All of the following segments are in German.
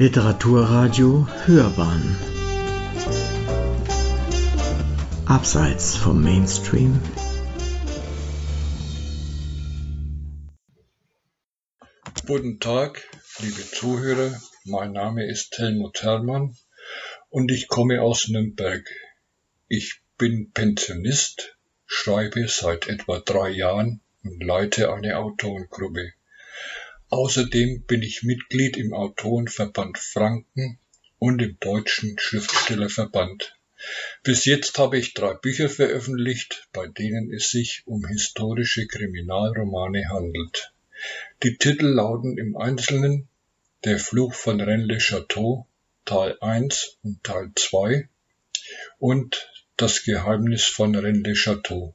Literaturradio Hörbahn Abseits vom Mainstream Guten Tag, liebe Zuhörer. Mein Name ist Helmut Herrmann und ich komme aus Nürnberg. Ich bin Pensionist, schreibe seit etwa drei Jahren und leite eine Autorengruppe. Außerdem bin ich Mitglied im Autorenverband Franken und im Deutschen Schriftstellerverband. Bis jetzt habe ich drei Bücher veröffentlicht, bei denen es sich um historische Kriminalromane handelt. Die Titel lauten im Einzelnen Der Fluch von Rennes-le-Château Teil 1 und Teil 2 und Das Geheimnis von Rennes-le-Château.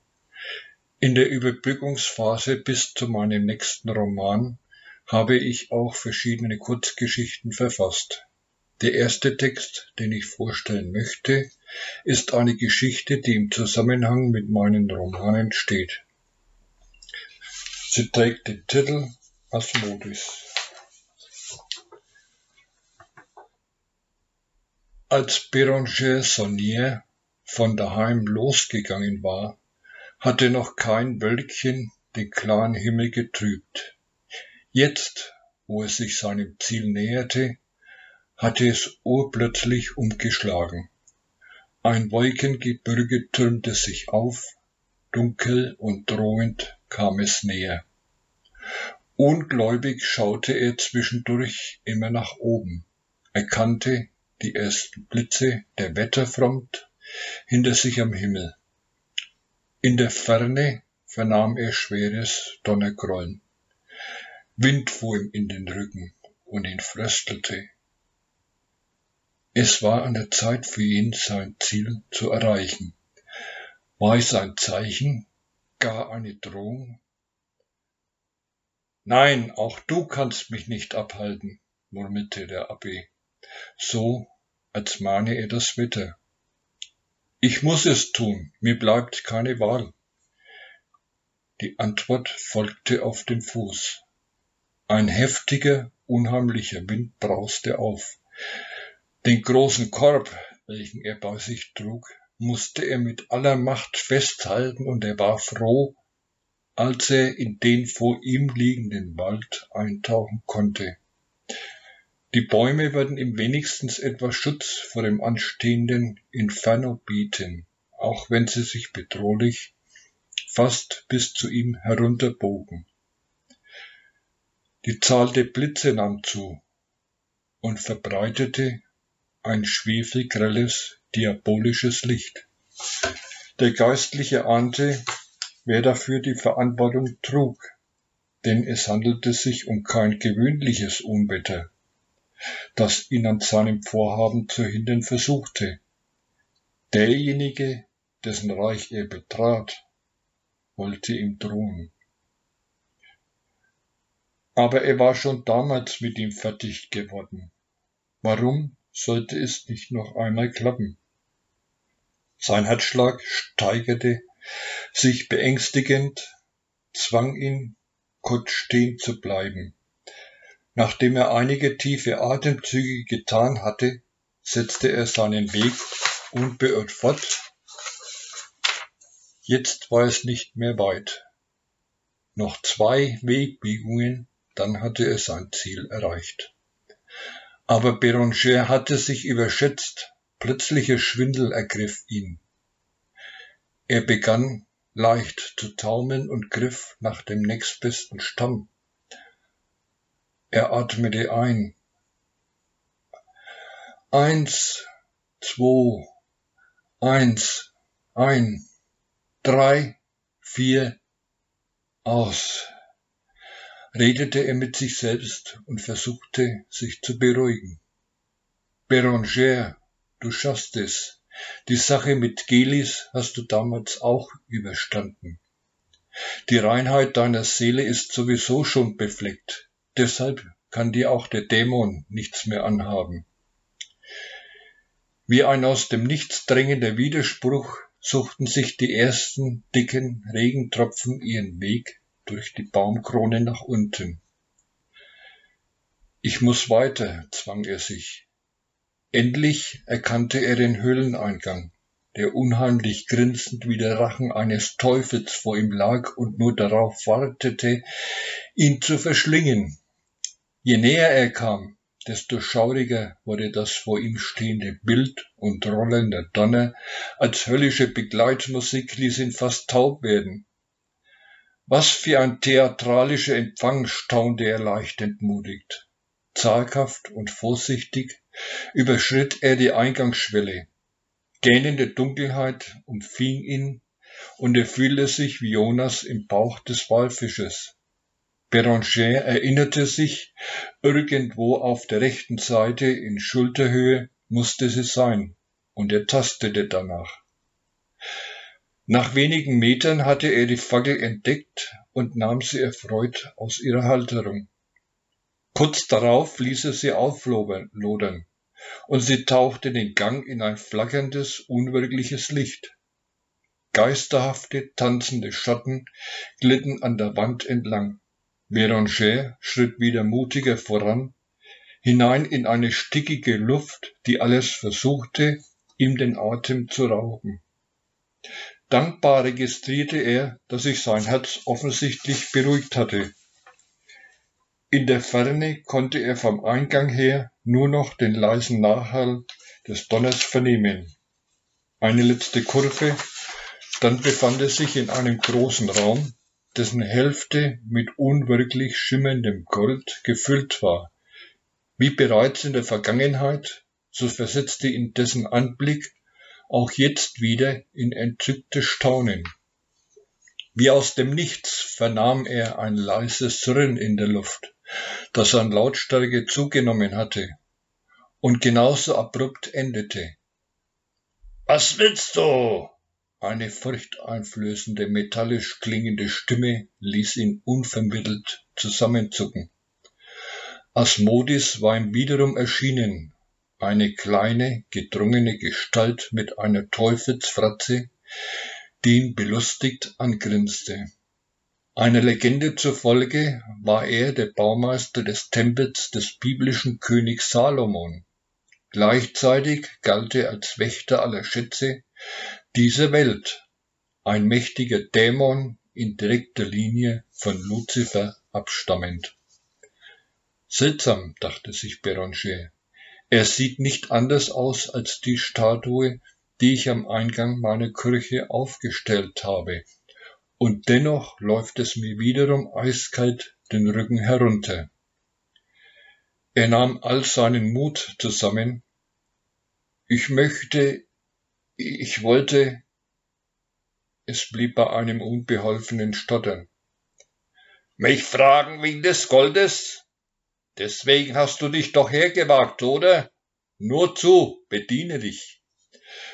In der Überbrückungsphase bis zu meinem nächsten Roman habe ich auch verschiedene Kurzgeschichten verfasst. Der erste Text, den ich vorstellen möchte, ist eine Geschichte, die im Zusammenhang mit meinen Romanen steht. Sie trägt den Titel Asmodis. Als Béranger Saunier von daheim losgegangen war, hatte noch kein Wölkchen den klaren Himmel getrübt. Jetzt, wo es sich seinem Ziel näherte, hatte es urplötzlich umgeschlagen. Ein Wolkengebirge türmte sich auf, dunkel und drohend kam es näher. Ungläubig schaute er zwischendurch immer nach oben, erkannte die ersten Blitze der Wetterfront hinter sich am Himmel. In der Ferne vernahm er schweres Donnergrollen. Wind fuhr ihm in den Rücken und ihn fröstelte. Es war an der Zeit für ihn, sein Ziel zu erreichen. War es ein Zeichen, gar eine Drohung? Nein, auch du kannst mich nicht abhalten, murmelte der Abb, so als mahne er das Wetter. Ich muss es tun, mir bleibt keine Wahl. Die Antwort folgte auf dem Fuß. Ein heftiger, unheimlicher Wind brauste auf. Den großen Korb, welchen er bei sich trug, musste er mit aller Macht festhalten, und er war froh, als er in den vor ihm liegenden Wald eintauchen konnte. Die Bäume würden ihm wenigstens etwas Schutz vor dem anstehenden Inferno bieten, auch wenn sie sich bedrohlich fast bis zu ihm herunterbogen. Die Zahl der Blitze nahm zu und verbreitete ein schwefelgrelles, diabolisches Licht. Der Geistliche ahnte, wer dafür die Verantwortung trug, denn es handelte sich um kein gewöhnliches Unwetter, das ihn an seinem Vorhaben zu hindern versuchte. Derjenige, dessen Reich er betrat, wollte ihm drohen. Aber er war schon damals mit ihm fertig geworden. Warum sollte es nicht noch einmal klappen? Sein Herzschlag steigerte sich beängstigend, zwang ihn, kurz stehen zu bleiben. Nachdem er einige tiefe Atemzüge getan hatte, setzte er seinen Weg unbeirrt fort. Jetzt war es nicht mehr weit. Noch zwei Wegbiegungen dann hatte er sein Ziel erreicht. Aber Béranger hatte sich überschätzt, plötzlicher Schwindel ergriff ihn. Er begann leicht zu taumeln und griff nach dem nächstbesten Stamm. Er atmete ein. Eins, zwei, eins, ein, drei, vier, aus redete er mit sich selbst und versuchte, sich zu beruhigen. Beranger, du schaffst es. Die Sache mit Gelis hast du damals auch überstanden. Die Reinheit deiner Seele ist sowieso schon befleckt. Deshalb kann dir auch der Dämon nichts mehr anhaben. Wie ein aus dem Nichts drängender Widerspruch suchten sich die ersten dicken Regentropfen ihren Weg durch die Baumkrone nach unten. Ich muss weiter, zwang er sich. Endlich erkannte er den Höhleneingang, der unheimlich grinsend wie der Rachen eines Teufels vor ihm lag und nur darauf wartete, ihn zu verschlingen. Je näher er kam, desto schauriger wurde das vor ihm stehende Bild und rollender Donner, als höllische Begleitmusik ließ ihn fast taub werden. Was für ein theatralischer Empfang, staunte er leicht entmutigt. Zaghaft und vorsichtig überschritt er die Eingangsschwelle. Gähnende Dunkelheit umfing ihn und er fühlte sich wie Jonas im Bauch des Walfisches. Beranger erinnerte sich, irgendwo auf der rechten Seite in Schulterhöhe musste sie sein, und er tastete danach. Nach wenigen Metern hatte er die Fackel entdeckt und nahm sie erfreut aus ihrer Halterung. Kurz darauf ließ er sie auflodern, und sie tauchte den Gang in ein flackerndes, unwirkliches Licht. Geisterhafte, tanzende Schatten glitten an der Wand entlang. Beranger schritt wieder mutiger voran, hinein in eine stickige Luft, die alles versuchte, ihm den Atem zu rauben. Dankbar registrierte er, dass sich sein Herz offensichtlich beruhigt hatte. In der Ferne konnte er vom Eingang her nur noch den leisen Nachhall des Donners vernehmen. Eine letzte Kurve, dann befand er sich in einem großen Raum, dessen Hälfte mit unwirklich schimmerndem Gold gefüllt war. Wie bereits in der Vergangenheit, so versetzte ihn dessen Anblick auch jetzt wieder in entzücktes Staunen. Wie aus dem Nichts vernahm er ein leises Surren in der Luft, das an Lautstärke zugenommen hatte und genauso abrupt endete. Was willst du? Eine furchteinflößende, metallisch klingende Stimme ließ ihn unvermittelt zusammenzucken. Asmodis war ihm wiederum erschienen, eine kleine, gedrungene Gestalt mit einer Teufelsfratze, die ihn belustigt angrinste. Einer Legende zufolge war er der Baumeister des Tempels des biblischen Königs Salomon. Gleichzeitig galt er als Wächter aller Schätze dieser Welt, ein mächtiger Dämon in direkter Linie von Luzifer abstammend. Seltsam, dachte sich Beranger. Er sieht nicht anders aus als die Statue, die ich am Eingang meiner Kirche aufgestellt habe. Und dennoch läuft es mir wiederum eiskalt den Rücken herunter. Er nahm all seinen Mut zusammen. Ich möchte ich wollte, es blieb bei einem unbeholfenen Stottern. Mich fragen wegen des Goldes? Deswegen hast du dich doch hergewagt, oder? Nur zu, bediene dich.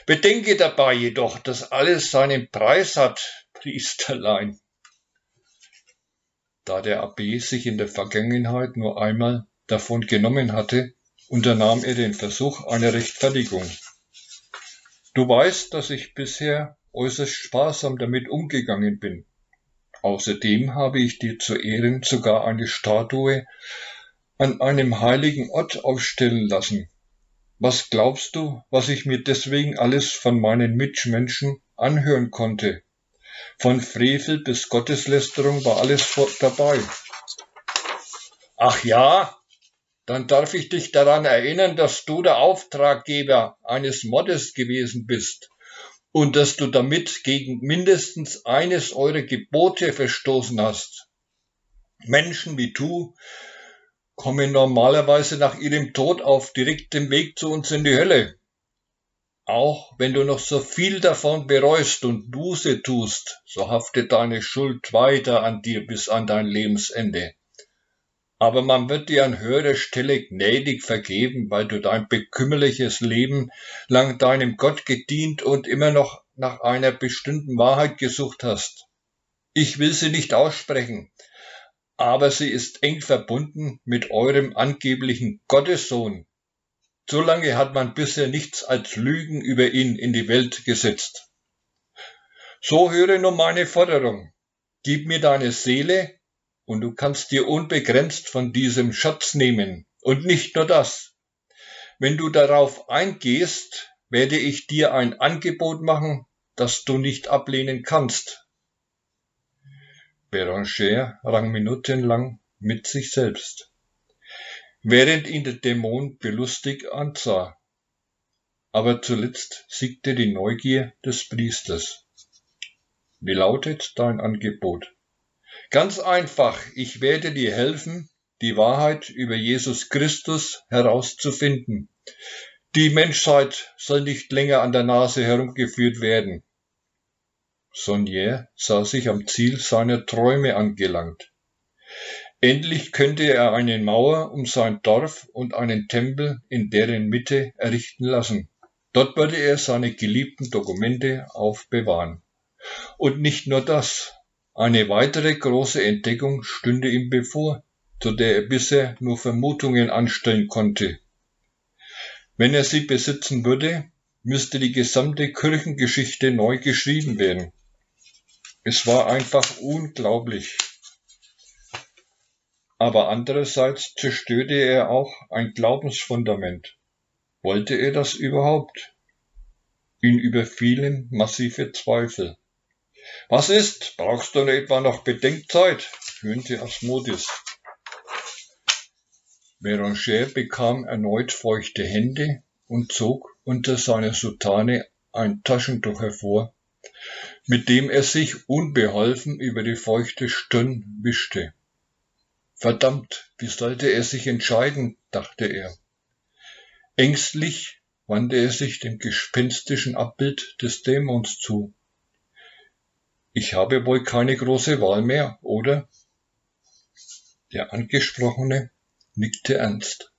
Bedenke dabei jedoch, dass alles seinen Preis hat, Priesterlein. Da der Abb sich in der Vergangenheit nur einmal davon genommen hatte, unternahm er den Versuch einer Rechtfertigung. Du weißt, dass ich bisher äußerst sparsam damit umgegangen bin. Außerdem habe ich dir zu Ehren sogar eine Statue an einem heiligen Ort aufstellen lassen. Was glaubst du, was ich mir deswegen alles von meinen Mitmenschen anhören konnte? Von Frevel bis Gotteslästerung war alles dabei. Ach ja, dann darf ich dich daran erinnern, dass du der Auftraggeber eines Mordes gewesen bist und dass du damit gegen mindestens eines eurer Gebote verstoßen hast. Menschen wie du kommen normalerweise nach ihrem Tod auf direktem Weg zu uns in die Hölle. Auch wenn du noch so viel davon bereust und Buße tust, so haftet deine Schuld weiter an dir bis an dein Lebensende aber man wird dir an höherer Stelle gnädig vergeben, weil du dein bekümmerliches Leben lang deinem Gott gedient und immer noch nach einer bestimmten Wahrheit gesucht hast. Ich will sie nicht aussprechen, aber sie ist eng verbunden mit eurem angeblichen Gottessohn. So lange hat man bisher nichts als Lügen über ihn in die Welt gesetzt. So höre nur meine Forderung. Gib mir deine Seele und du kannst dir unbegrenzt von diesem Schatz nehmen, Und nicht nur das. Wenn du darauf eingehst, werde ich dir ein Angebot machen, das du nicht ablehnen kannst. Beranger rang minutenlang mit sich selbst, während ihn der Dämon belustigt ansah. Aber zuletzt siegte die Neugier des Priesters. Wie lautet dein Angebot? Ganz einfach, ich werde dir helfen, die Wahrheit über Jesus Christus herauszufinden. Die Menschheit soll nicht länger an der Nase herumgeführt werden. Sonnier sah sich am Ziel seiner Träume angelangt. Endlich könnte er eine Mauer um sein Dorf und einen Tempel in deren Mitte errichten lassen. Dort würde er seine geliebten Dokumente aufbewahren. Und nicht nur das, eine weitere große Entdeckung stünde ihm bevor, zu der er bisher nur Vermutungen anstellen konnte. Wenn er sie besitzen würde, müsste die gesamte Kirchengeschichte neu geschrieben werden. Es war einfach unglaublich. Aber andererseits zerstörte er auch ein Glaubensfundament. Wollte er das überhaupt? Ihn überfielen massive Zweifel. Was ist? Brauchst du etwa noch Bedenkzeit? höhnte Asmodis. Beranger bekam erneut feuchte Hände und zog unter seiner Soutane ein Taschentuch hervor, mit dem er sich unbeholfen über die feuchte Stirn wischte. Verdammt, wie sollte er sich entscheiden, dachte er. Ängstlich wandte er sich dem gespenstischen Abbild des Dämons zu. Ich habe wohl keine große Wahl mehr, oder? Der Angesprochene nickte ernst.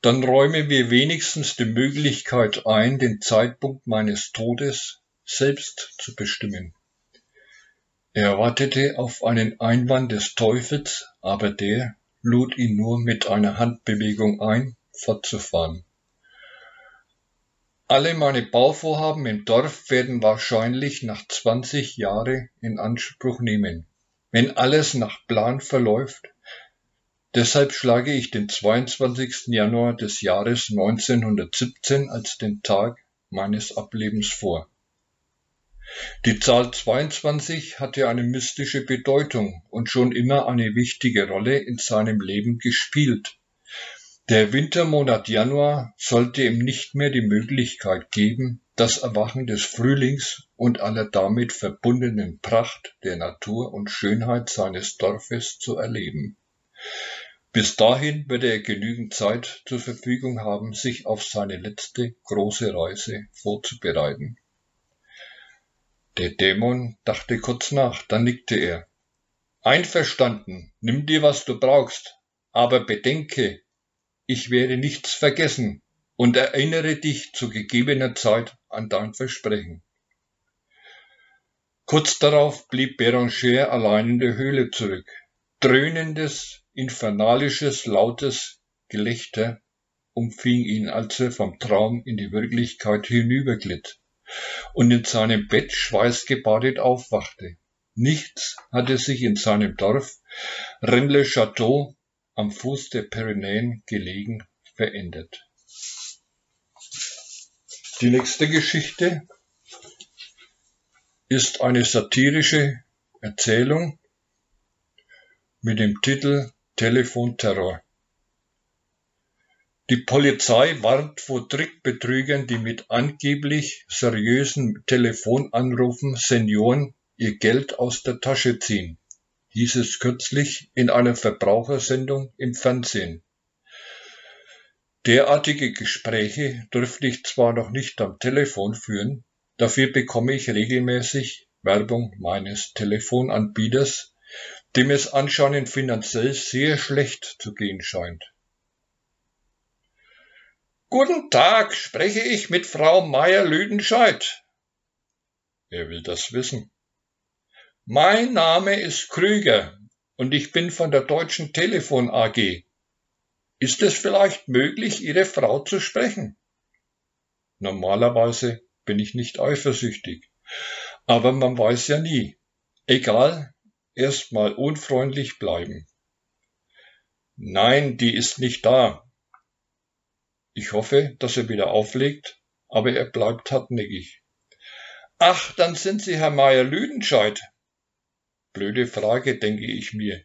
Dann räume mir wenigstens die Möglichkeit ein, den Zeitpunkt meines Todes selbst zu bestimmen. Er wartete auf einen Einwand des Teufels, aber der lud ihn nur mit einer Handbewegung ein, fortzufahren. Alle meine Bauvorhaben im Dorf werden wahrscheinlich nach 20 Jahre in Anspruch nehmen, wenn alles nach Plan verläuft. Deshalb schlage ich den 22. Januar des Jahres 1917 als den Tag meines Ablebens vor. Die Zahl 22 hatte eine mystische Bedeutung und schon immer eine wichtige Rolle in seinem Leben gespielt. Der Wintermonat Januar sollte ihm nicht mehr die Möglichkeit geben, das Erwachen des Frühlings und aller damit verbundenen Pracht der Natur und Schönheit seines Dorfes zu erleben. Bis dahin würde er genügend Zeit zur Verfügung haben, sich auf seine letzte große Reise vorzubereiten. Der Dämon dachte kurz nach, dann nickte er. Einverstanden, nimm dir, was du brauchst, aber bedenke, ich werde nichts vergessen und erinnere dich zu gegebener Zeit an dein Versprechen. Kurz darauf blieb Beranger allein in der Höhle zurück. Dröhnendes, infernalisches, lautes Gelächter umfing ihn, als er vom Traum in die Wirklichkeit hinüberglitt und in seinem Bett schweißgebadet aufwachte. Nichts hatte sich in seinem Dorf Rennes-le-Château am Fuß der Pyrenäen gelegen, verändert. Die nächste Geschichte ist eine satirische Erzählung mit dem Titel Telefonterror. Die Polizei warnt vor Trickbetrügern, die mit angeblich seriösen Telefonanrufen Senioren ihr Geld aus der Tasche ziehen hieß es kürzlich in einer Verbrauchersendung im Fernsehen. Derartige Gespräche dürfte ich zwar noch nicht am Telefon führen, dafür bekomme ich regelmäßig Werbung meines Telefonanbieters, dem es anscheinend finanziell sehr schlecht zu gehen scheint. Guten Tag, spreche ich mit Frau Meier-Lüdenscheid. Wer will das wissen? Mein Name ist Krüger und ich bin von der Deutschen Telefon AG. Ist es vielleicht möglich, Ihre Frau zu sprechen? Normalerweise bin ich nicht eifersüchtig, aber man weiß ja nie. Egal, erstmal unfreundlich bleiben. Nein, die ist nicht da. Ich hoffe, dass er wieder auflegt, aber er bleibt hartnäckig. Ach, dann sind Sie Herr Meier Lüdenscheid. Blöde Frage, denke ich mir.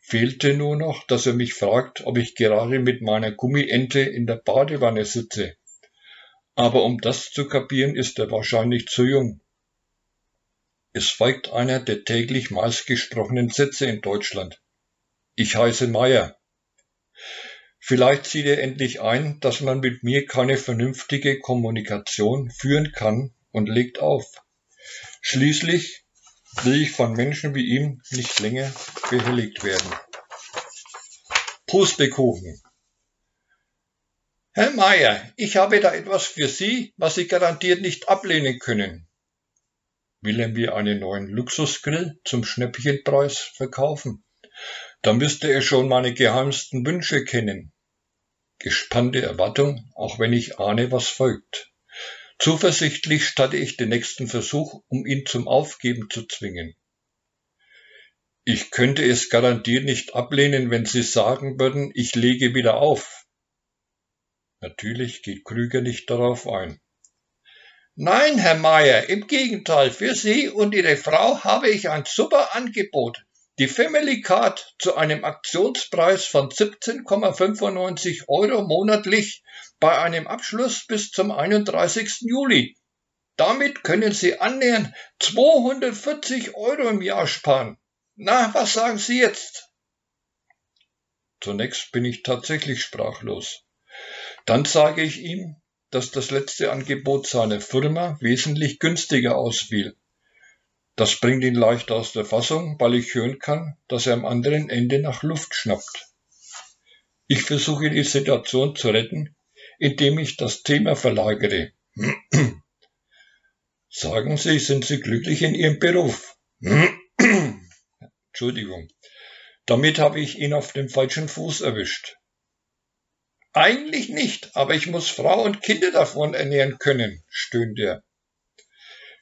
Fehlte nur noch, dass er mich fragt, ob ich gerade mit meiner Gummiente in der Badewanne sitze. Aber um das zu kapieren, ist er wahrscheinlich zu jung. Es folgt einer der täglich meistgesprochenen Sätze in Deutschland. Ich heiße Meier. Vielleicht sieht er endlich ein, dass man mit mir keine vernünftige Kommunikation führen kann und legt auf. Schließlich will ich von Menschen wie ihm nicht länger behelligt werden. Pustekuchen. Herr Meier, ich habe da etwas für Sie, was Sie garantiert nicht ablehnen können. Will er mir einen neuen Luxusgrill zum Schnäppchenpreis verkaufen? Da müsste er schon meine geheimsten Wünsche kennen. Gespannte Erwartung, auch wenn ich ahne, was folgt. Zuversichtlich starte ich den nächsten Versuch, um ihn zum Aufgeben zu zwingen. Ich könnte es garantiert nicht ablehnen, wenn Sie sagen würden, ich lege wieder auf. Natürlich geht Krüger nicht darauf ein. Nein, Herr Meier, im Gegenteil, für Sie und Ihre Frau habe ich ein super Angebot. Die Family Card zu einem Aktionspreis von 17,95 Euro monatlich bei einem Abschluss bis zum 31. Juli. Damit können Sie annähernd 240 Euro im Jahr sparen. Na, was sagen Sie jetzt? Zunächst bin ich tatsächlich sprachlos. Dann sage ich ihm, dass das letzte Angebot seiner Firma wesentlich günstiger ausfiel das bringt ihn leicht aus der Fassung, weil ich hören kann, dass er am anderen Ende nach Luft schnappt. Ich versuche die Situation zu retten, indem ich das Thema verlagere. Sagen Sie, sind Sie glücklich in Ihrem Beruf? Entschuldigung. Damit habe ich ihn auf dem falschen Fuß erwischt. Eigentlich nicht, aber ich muss Frau und Kinder davon ernähren können, stöhnt er.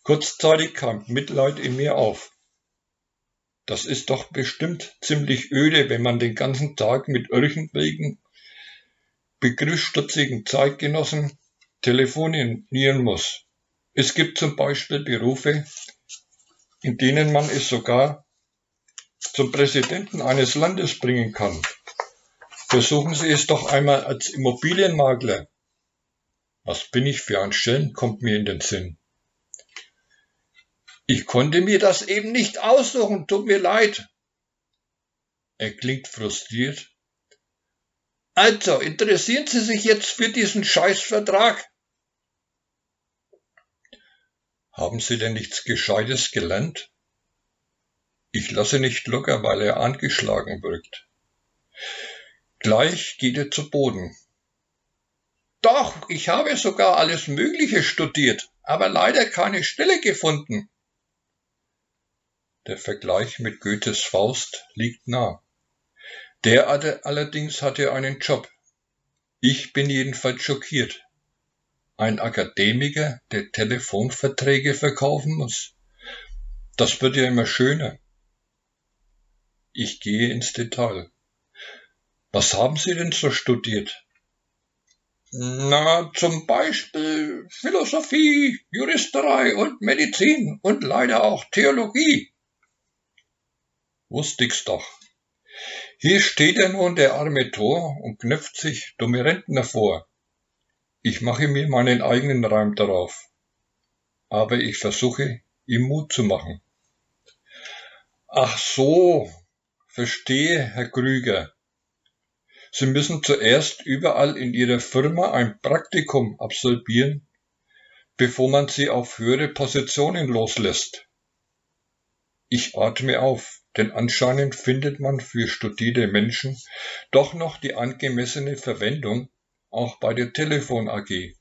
Kurzzeitig kam Mitleid in mir auf. Das ist doch bestimmt ziemlich öde, wenn man den ganzen Tag mit irgendwelchen begriffsstutzigen Zeitgenossen telefonieren muss. Es gibt zum Beispiel Berufe, in denen man es sogar zum Präsidenten eines Landes bringen kann. Versuchen Sie es doch einmal als Immobilienmakler. Was bin ich für ein Schelm, kommt mir in den Sinn. Ich konnte mir das eben nicht aussuchen, tut mir leid. Er klingt frustriert. Also, interessieren Sie sich jetzt für diesen Scheißvertrag? Haben Sie denn nichts Gescheites gelernt? Ich lasse nicht locker, weil er angeschlagen wirkt. Gleich geht er zu Boden. Doch, ich habe sogar alles Mögliche studiert, aber leider keine Stelle gefunden. Der Vergleich mit Goethes Faust liegt nah. Der allerdings hatte einen Job. Ich bin jedenfalls schockiert. Ein Akademiker, der Telefonverträge verkaufen muss. Das wird ja immer schöner. Ich gehe ins Detail. Was haben Sie denn so studiert? Na, zum Beispiel Philosophie, Juristerei und Medizin und leider auch Theologie. Wusst ich's doch. Hier steht er nun, der arme Tor, und knöpft sich dumme Rentner vor. Ich mache mir meinen eigenen Reim darauf. Aber ich versuche, ihm Mut zu machen. Ach so, verstehe, Herr Krüger. Sie müssen zuerst überall in Ihrer Firma ein Praktikum absolvieren, bevor man Sie auf höhere Positionen loslässt. Ich atme auf denn anscheinend findet man für studierte Menschen doch noch die angemessene Verwendung auch bei der Telefon AG.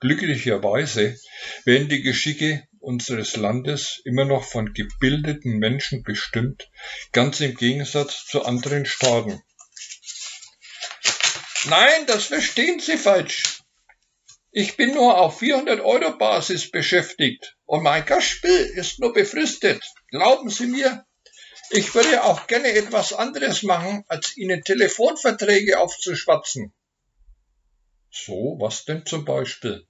Glücklicherweise werden die Geschicke unseres Landes immer noch von gebildeten Menschen bestimmt, ganz im Gegensatz zu anderen Staaten. Nein, das verstehen Sie falsch. Ich bin nur auf 400 Euro Basis beschäftigt und mein Gastspiel ist nur befristet. Glauben Sie mir, Ich würde auch gerne etwas anderes machen, als Ihnen Telefonverträge aufzuschwatzen. So, was denn zum Beispiel?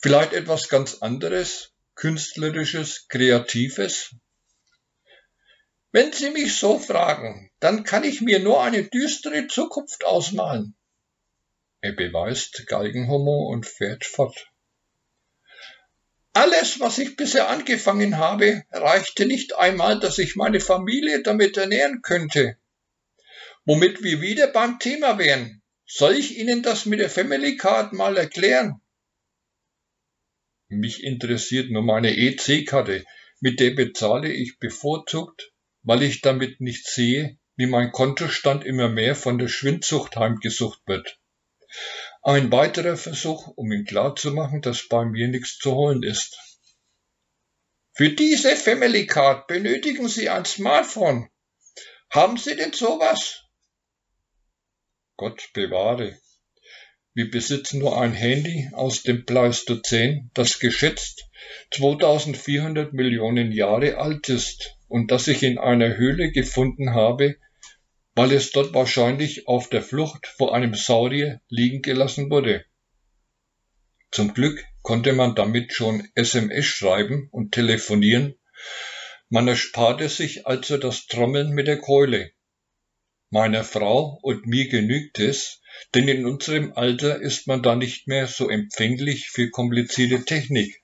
Vielleicht etwas ganz anderes, künstlerisches, kreatives? Wenn Sie mich so fragen, dann kann ich mir nur eine düstere Zukunft ausmalen. Er beweist Galgenhumor und fährt fort. Alles, was ich bisher angefangen habe, reichte nicht einmal, dass ich meine Familie damit ernähren könnte. Womit wir wieder beim Thema wären. Soll ich Ihnen das mit der Family Card mal erklären? Mich interessiert nur meine EC-Karte, mit der bezahle ich bevorzugt, weil ich damit nicht sehe, wie mein Kontostand immer mehr von der Schwindsucht heimgesucht wird. Ein weiterer Versuch, um ihm klarzumachen, dass bei mir nichts zu holen ist. Für diese Family Card benötigen Sie ein Smartphone. Haben Sie denn sowas? Gott bewahre. Wir besitzen nur ein Handy aus dem Pleistozän, das geschätzt 2400 Millionen Jahre alt ist und das ich in einer Höhle gefunden habe, weil es dort wahrscheinlich auf der Flucht vor einem Saurier liegen gelassen wurde. Zum Glück konnte man damit schon SMS schreiben und telefonieren, man ersparte sich also das Trommeln mit der Keule. Meiner Frau und mir genügt es, denn in unserem Alter ist man da nicht mehr so empfänglich für komplizierte Technik.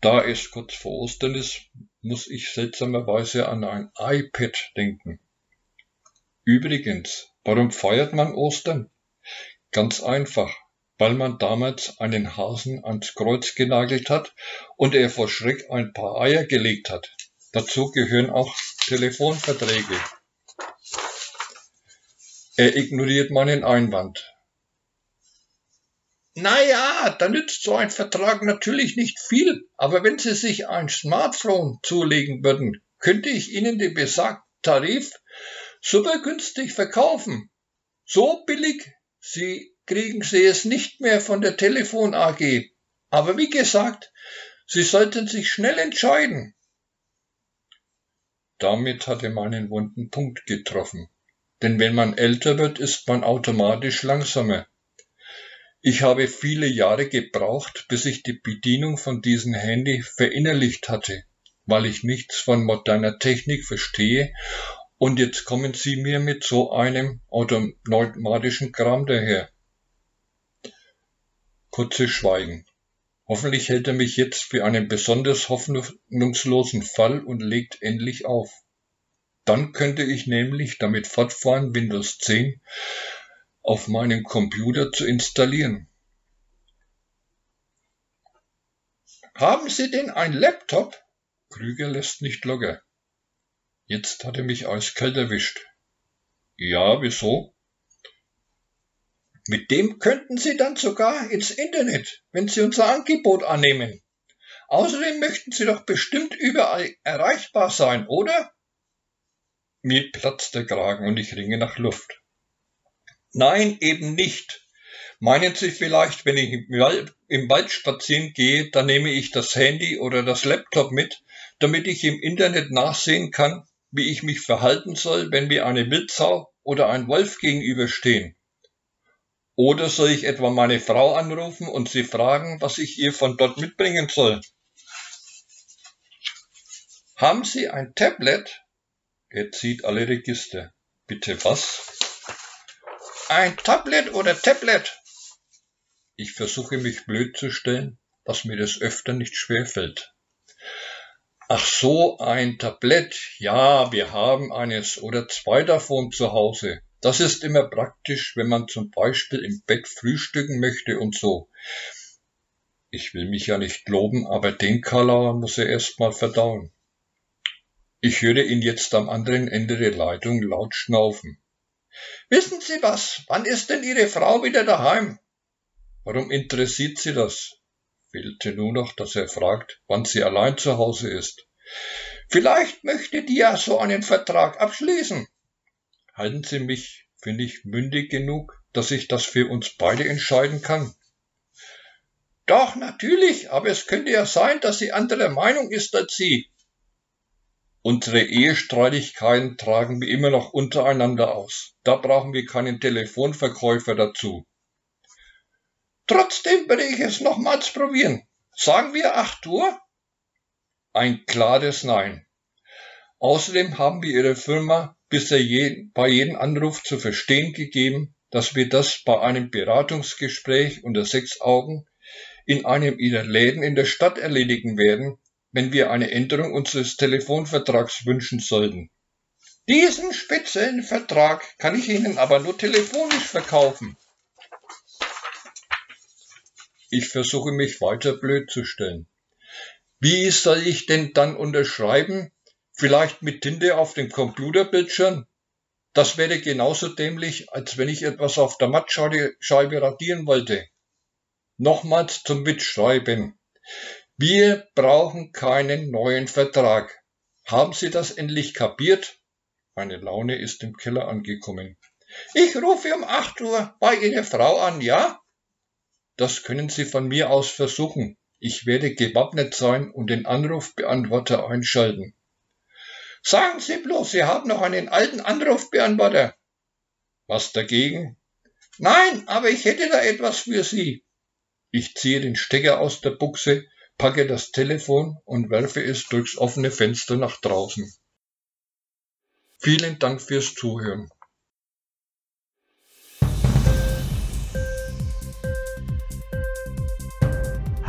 Da es kurz vor Ostern ist, muss ich seltsamerweise an ein iPad denken. Übrigens, warum feiert man Ostern? Ganz einfach, weil man damals einen Hasen ans Kreuz genagelt hat und er vor Schreck ein paar Eier gelegt hat. Dazu gehören auch Telefonverträge. Er ignoriert meinen Einwand. Naja, da nützt so ein Vertrag natürlich nicht viel, aber wenn Sie sich ein Smartphone zulegen würden, könnte ich Ihnen den besagten Tarif super günstig verkaufen. So billig, Sie kriegen Sie es nicht mehr von der Telefon AG. Aber wie gesagt, Sie sollten sich schnell entscheiden. Damit hat er meinen wunden Punkt getroffen. Denn wenn man älter wird, ist man automatisch langsamer. Ich habe viele Jahre gebraucht, bis ich die Bedienung von diesem Handy verinnerlicht hatte, weil ich nichts von moderner Technik verstehe und jetzt kommen Sie mir mit so einem automatischen Kram daher. Kurzes Schweigen. Hoffentlich hält er mich jetzt für einen besonders hoffnungslosen Fall und legt endlich auf. Dann könnte ich nämlich damit fortfahren, Windows 10 auf meinem Computer zu installieren. Haben Sie denn ein Laptop? Krüger lässt nicht locker. Jetzt hat er mich eiskalt erwischt. Ja, wieso? Mit dem könnten Sie dann sogar ins Internet, wenn Sie unser Angebot annehmen. Außerdem möchten Sie doch bestimmt überall erreichbar sein, oder? Mir platzt der Kragen und ich ringe nach Luft. Nein, eben nicht. Meinen Sie vielleicht, wenn ich im Wald spazieren gehe, dann nehme ich das Handy oder das Laptop mit, damit ich im Internet nachsehen kann, wie ich mich verhalten soll, wenn mir eine Wildsau oder ein Wolf gegenüberstehen? Oder soll ich etwa meine Frau anrufen und sie fragen, was ich ihr von dort mitbringen soll? Haben Sie ein Tablet? Er zieht alle Register. Bitte was? Ein Tablet oder Tablet? Ich versuche mich blöd zu stellen, was mir des Öfteren nicht schwerfällt. Ach so, ein Tablett. Ja, wir haben eines oder zwei davon zu Hause. Das ist immer praktisch, wenn man zum Beispiel im Bett frühstücken möchte und so. Ich will mich ja nicht loben, aber den Kalauer muss er erst mal verdauen. Ich höre ihn jetzt am anderen Ende der Leitung laut schnaufen. Wissen Sie was? Wann ist denn Ihre Frau wieder daheim? Warum interessiert Sie das? Fehlte nur noch, dass er fragt, wann sie allein zu Hause ist. Vielleicht möchte die ja so einen Vertrag abschließen. Halten Sie mich für nicht mündig genug, dass ich das für uns beide entscheiden kann? Doch, natürlich, aber es könnte ja sein, dass sie anderer Meinung ist als Sie. Unsere Ehestreitigkeiten tragen wir immer noch untereinander aus. Da brauchen wir keinen Telefonverkäufer dazu. Trotzdem würde ich es nochmals probieren. Sagen wir 8 Uhr? Ein klares Nein. Außerdem haben wir Ihre Firma bisher je, bei jedem Anruf zu verstehen gegeben, dass wir das bei einem Beratungsgespräch unter sechs Augen in einem Ihrer Läden in der Stadt erledigen werden, wenn wir eine Änderung unseres Telefonvertrags wünschen sollten. Diesen speziellen Vertrag kann ich Ihnen aber nur telefonisch verkaufen. Ich versuche mich weiter blöd zu stellen. Wie soll ich denn dann unterschreiben? Vielleicht mit Tinte auf dem Computerbildschirm? Das wäre genauso dämlich, als wenn ich etwas auf der Mattscheibe radieren wollte. Nochmals zum Mitschreiben. Wir brauchen keinen neuen Vertrag. Haben Sie das endlich kapiert? Meine Laune ist im Keller angekommen. Ich rufe um acht Uhr bei Ihrer Frau an, ja? Das können Sie von mir aus versuchen. Ich werde gewappnet sein und den Anrufbeantworter einschalten. Sagen Sie bloß, Sie haben noch einen alten Anrufbeantworter. Was dagegen? Nein, aber ich hätte da etwas für Sie. Ich ziehe den Stecker aus der Buchse, packe das Telefon und werfe es durchs offene Fenster nach draußen. Vielen Dank fürs Zuhören.